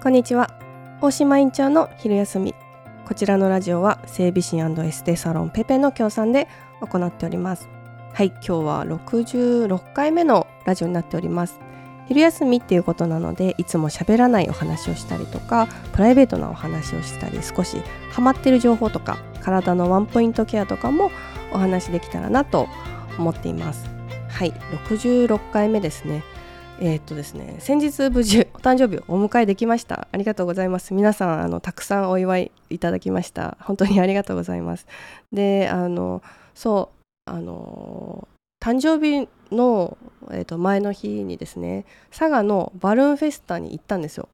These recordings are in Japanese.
こんにちは。大島院長の昼休み。こちらのラジオは整備士エステサロンペペの協賛で行っております。はい今日は66回目のラジオになっております。昼休みっていうことなのでいつも喋らないお話をしたりとかプライベートなお話をしたり少しハマってる情報とか体のワンポイントケアとかもお話できたらなと思っています。はい66回目ですね。えー、っとですね先日無事お誕生日をお迎えできました。ありがとうございます。皆さんあのたくさんお祝いいただきました。本当にありがとうございます。であのそうあの誕生日の、えー、と前の日にですね佐賀のバルーンフェスタに行ったんですよ。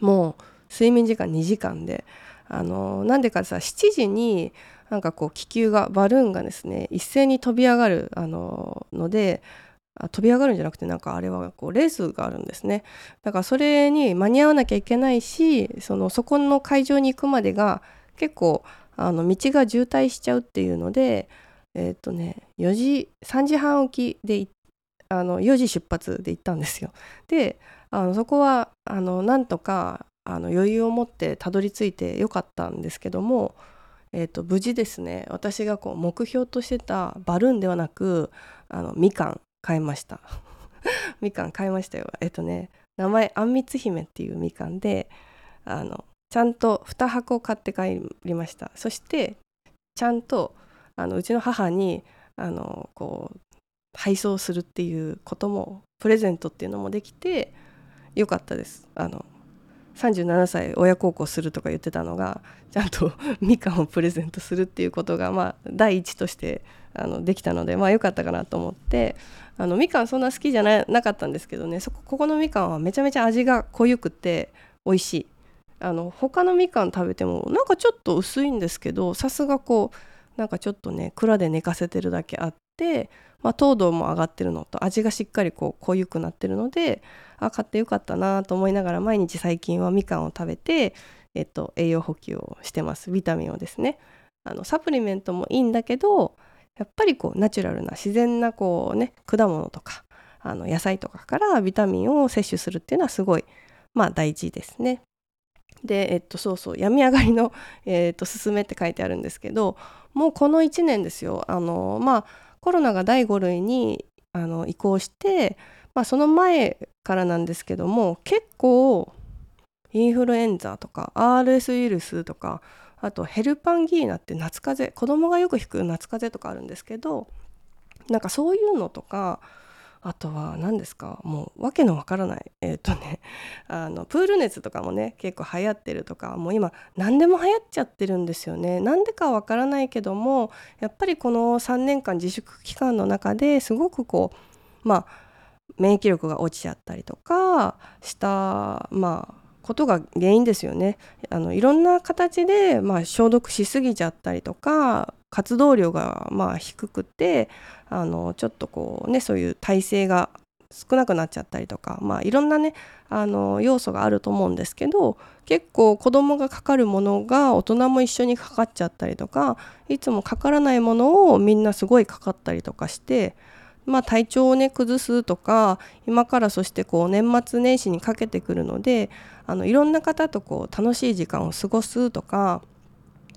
もう睡眠時間2時間で。あのなんでかさ7時になんかこう気球がバルーンがですね一斉に飛び上がるあのので飛び上がるんじゃなくてなんかあれはこうレースがあるんですね。だからそれに間に合わなきゃいけないしそのそこの会場に行くまでが結構あの道が渋滞しちゃうっていうのでえっ、ー、とね4時3時半起きであの4時出発で行ったんですよ。であのそこはあのなんとかあの余裕を持ってたどり着いてよかったんですけどもえーと、無事ですね私がこう目標としてたバルーンではなくあのみかん。買いました。みかん買いましたよ。えっ、とね名前あんみつ姫っていうみかんであのちゃんと2箱買って帰りました。そしてちゃんとあのうちの母にあのこう配送するっていうこともプレゼントっていうのもできてよかったです。あの37歳親孝行するとか言ってたのがちゃんと みかんをプレゼントするっていうことが、まあ、第一としてあのできたので、まあ、よかったかなと思ってあのみかんそんな好きじゃなかったんですけどねそこここのみかんはめちゃめちゃ味が濃ゆくて美味しい。あの他のみかん食べてもなんかちょっと薄いんですけどさすがこうなんかちょっとね蔵で寝かせてるだけあっ、まあ、糖度も上がってるのと味がしっかりこう濃ゆくなってるのであ買ってよかったなと思いながら毎日最近はみかんを食べて、えっと、栄養補給をしてます。ビタミンをですね。あのサプリメントもいいんだけどやっぱりこうナチュラルな自然なこうね果物とかあの野菜とかからビタミンを摂取するっていうのはすごいまあ大事ですね。で、えっと、そうそう病み上がりの、えっと、すすめって書いてあるんですけどもうこの1年ですよ。あのまあコロナが第5類にあの移行してまあ、その前からなんですけども結構インフルエンザとか RS ウイルスとかあとヘルパンギーナって夏風邪子供がよく引く夏風邪とかあるんですけどなんかそういうのとかあとは何ですか？もう訳のわからない。えっ、ー、とねあのプール熱とかもね結構流行ってるとかもう今何でも流行っちゃってるんですよね。なんでかわからないけどもやっぱりこの3年間自粛期間の中ですごくこうまあ免疫力が落ちちゃったりとかしたまあことが原因ですよね。あのいろんな形で、まあ、消毒しすぎちゃったりとか活動量がまあ低くてあのちょっとこうねそういう体勢が少なくなっちゃったりとか、まあ、いろんなねあの要素があると思うんですけど結構子供がかかるものが大人も一緒にかかっちゃったりとかいつもかからないものをみんなすごいかかったりとかしてまあ、体調をね崩すとか今からそしてこう年末年始にかけてくるのであのいろんな方とこう楽しい時間を過ごすとか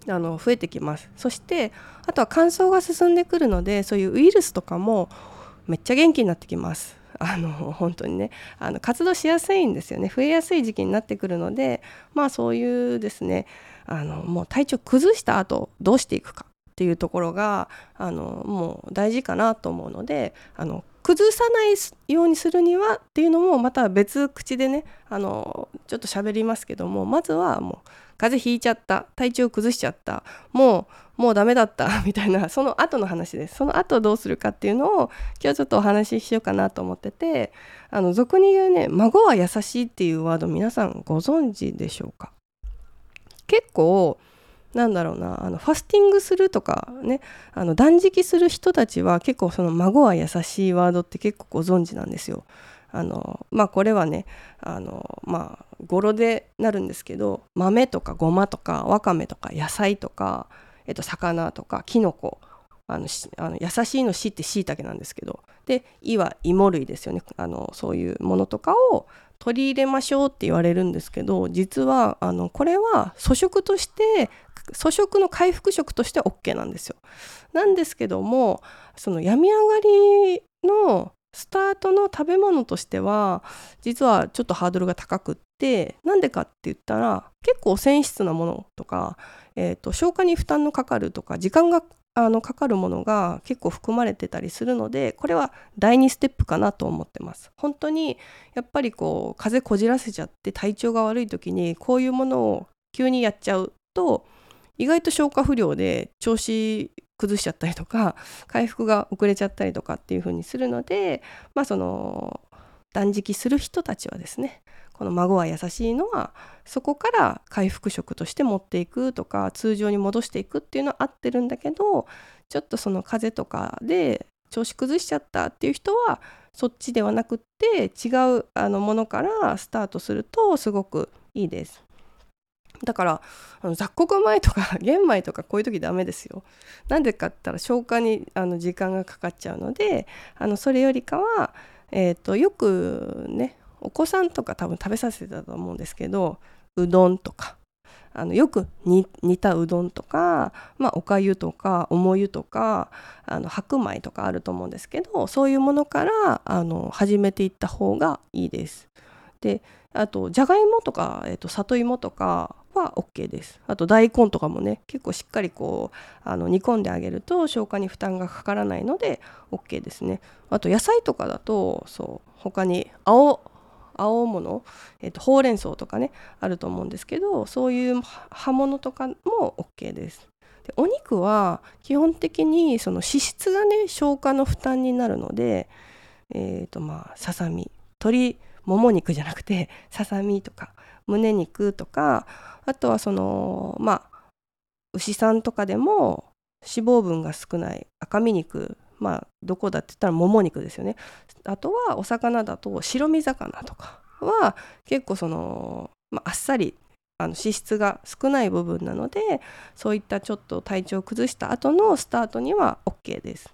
あの増えてきます。そしてあとは乾燥が進んでくるのでそういうウイルスとかもめっちゃ元気になってきます。あの本当にね。あの活動しやすいんですよね。増えやすい時期になってくるのでまあそういうですね。あのもう体調崩した後どうしていくか。っていうところがあのもう大事かなと思うのであの崩さないようにするにはっていうのもまた別口でねあのちょっと喋りますけどもまずはもう風邪ひいちゃった体調崩しちゃったもうもうダメだった みたいなその後の話です。その後どうするかっていうのを今日ちょっとお話ししようかなと思っててあの俗に言うね孫は優しいっていうワード皆さんご存知でしょうか？結構なんだろうなあのファスティングするとかねあの断食する人たちは結構その孫は優しいワードって結構ご存知なんですよ。あのまあこれはねあのまあ語呂でなるんですけど豆とかごまとかわかめとか野菜とか、えっと、魚とかきのこあのあの優しいのしってしいたけなんですけどで「胃」は芋類ですよねあのそういうものとかを取り入れましょうって言われるんですけど実はあのこれは粗食として粗食の回復食として OK なんですよ。なんですけどもその病み上がりのスタートの食べ物としては実はちょっとハードルが高くってなんでかって言ったら結構繊維質なものとか、えーと、消化に負担のかかるとか時間があのかかるものが結構含まれてたりするのでこれは第2ステップかなと思ってます。本当にやっぱりこう風邪こじらせちゃって体調が悪い時にこういうものを急にやっちゃうと意外と消化不良で調子崩しちゃったりとか回復が遅れちゃったりとかっていう風にするのでまあその断食する人たちはですねこの孫は優しいのはそこから回復食として持っていくとか通常に戻していくっていうのは合ってるんだけどちょっとその風邪とかで調子崩しちゃったっていう人はそっちではなくって違うあのものからスタートするとすごくいいです。だからあの雑穀米とか 玄米とかこういう時ダメですよ。なんでかって言ったら消化にあの時間がかかっちゃうのであのそれよりかは、えーと、よくねお子さんとか多分食べさせてたと思うんですけどうどんとかあのよく煮たうどんとか、まあ、おかゆとかおもゆとかあの白米とかあると思うんですけどそういうものからあの始めていった方がいいです。であとじゃがいもとか、えーと里芋とかは OK です。あと大根とかもね結構しっかりこうあの煮込んであげると消化に負担がかからないので OK ですね。あと野菜とかだとそう他に青青物、えーと、ほうれん草とかねあると思うんですけどそういう葉物とかも OK です。でお肉は基本的にその脂質がね消化の負担になるのでえっ、ー、とまあささみ鶏もも肉じゃなくて ささみとか胸肉とかあとはそのまあ牛さんとかでも脂肪分が少ない赤身肉まあどこだって言ったらもも肉ですよねあとはお魚だと白身魚とかは結構その、まあ、っさりあの脂質が少ない部分なのでそういったちょっと体調を崩した後のスタートには OK です。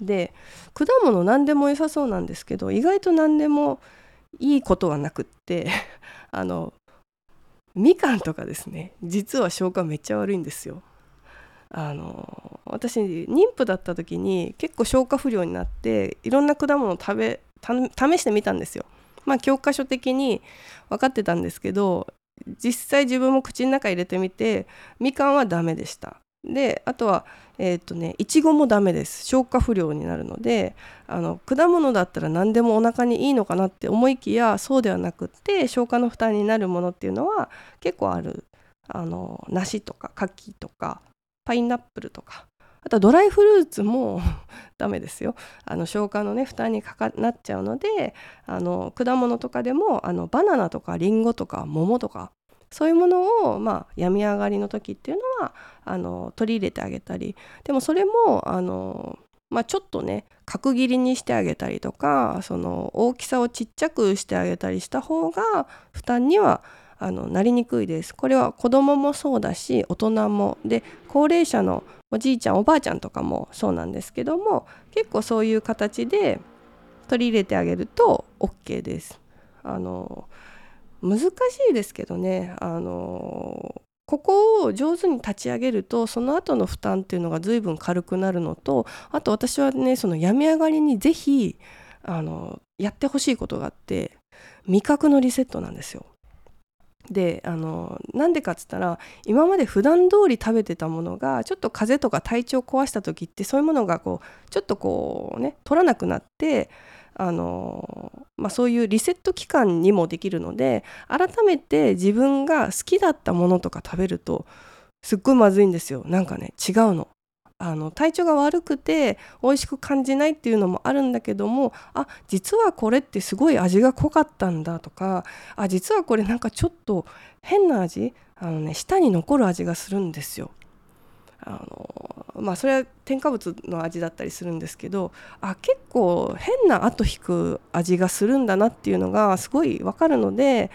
で果物何でも良さそうなんですけど意外と何でもいいことはなくって あのみかんとかですね実は消化めっちゃ悪いんですよ。あの私妊婦だった時に結構消化不良になっていろんな果物を食べ試してみたんですよ。まあ教科書的に分かってたんですけど実際自分も口の中入れてみてみかんはダメでした。であとはえっ、ー、とねいちごもダメです消化不良になるのであの果物だったら何でもお腹にいいのかなって思いきやそうではなくって消化の負担になるものっていうのは結構あるあの梨とか柿とかパイナップルとか。あとはドライフルーツも ダメですよ。あの消化のね負担にかかなっちゃうのであの果物とかでもあのバナナとかリンゴとか桃とかそういうものを、まあ、病み上がりの時っていうのはあの取り入れてあげたり。でもそれもあの、まあ、ちょっとね角切りにしてあげたりとかその大きさをちっちゃくしてあげたりした方が負担にはあのなりにくいです。これは子供もそうだし大人もで高齢者のおじいちゃんおばあちゃんとかもそうなんですけども結構そういう形で取り入れてあげると OK です。あの難しいですけどねあのここを上手に立ち上げるとその後の負担っていうのが随分軽くなるのとあと私はねその病み上がりに是非あのやってほしいことがあって味覚のリセットなんですよ。であのなんでかっつったら今まで普段通り食べてたものがちょっと風邪とか体調壊した時ってそういうものがこうちょっとこうね取らなくなってあのまあ、そういうリセット期間にもできるので改めて自分が好きだったものとか食べるとすっごいまずいんですよなんかね違うの。あの体調が悪くて美味しく感じないっていうのもあるんだけどもあ実はこれってすごい味が濃かったんだとかあ実はこれなんかちょっと変な味あのね舌に残る味がするんですよ。あのまあそれは添加物の味だったりするんですけどあ結構変な後引く味がするんだなっていうのがすごい分かるので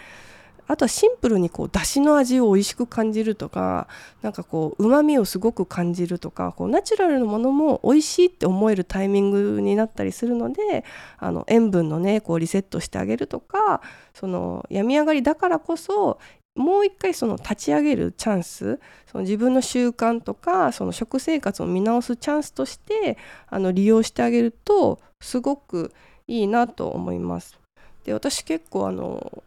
あとはシンプルにこう出汁の味を美味しく感じるとかなんかこうまみをすごく感じるとかこうナチュラルなものも美味しいって思えるタイミングになったりするのであの塩分のねこうリセットしてあげるとかその病み上がりだからこそもう一回その立ち上げるチャンスその自分の習慣とかその食生活を見直すチャンスとしてあの利用してあげるとすごくいいなと思います。で私結構あの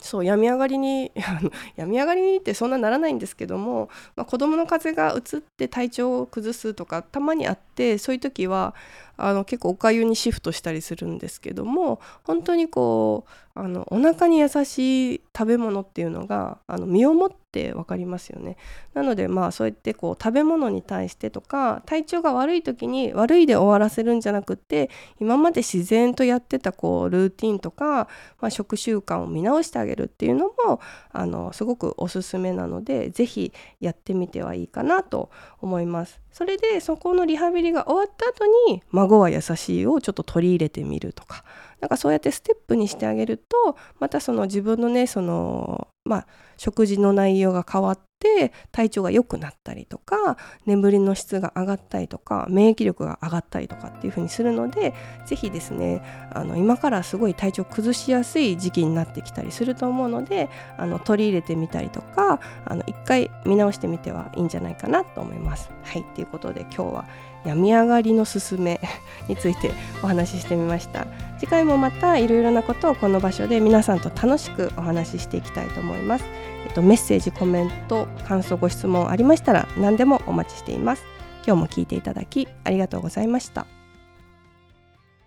そう病み上がりに 病み上がりにってそんなならないんですけども、まあ、子供の風邪がうつって体調を崩すとかたまにあってそういう時はあの結構おかゆにシフトしたりするんですけども本当にこうあのお腹に優しい食べ物っていうのがあの身をもって分かりますよね。なのでまあそうやってこう食べ物に対してとか体調が悪い時に悪いで終わらせるんじゃなくて今まで自然とやってたこうルーティンとか、まあ、食習慣を見直してあげるっていうのもあのすごくおすすめなので是非やってみてはいいかなと思います。それでそこのリハビリが終わった後に孫は優しいをちょっと取り入れてみるとかなんかそうやってステップにしてあげるとまたその自分のねそのまあ食事の内容が変わって体調が良くなったりとか眠りの質が上がったりとか免疫力が上がったりとかっていう風にするので是非ですねあの今からすごい体調崩しやすい時期になってきたりすると思うのであの取り入れてみたりとかあの一回見直してみてはいいんじゃないかなと思います。はいということで今日は病み上がりのすすめについてお話ししてみました次回もまたいろいろなことをこの場所で皆さんと楽しくお話ししていきたいと思います、えっと、メッセージコメント感想ご質問ありましたら何でもお待ちしています今日も聞いていただきありがとうございました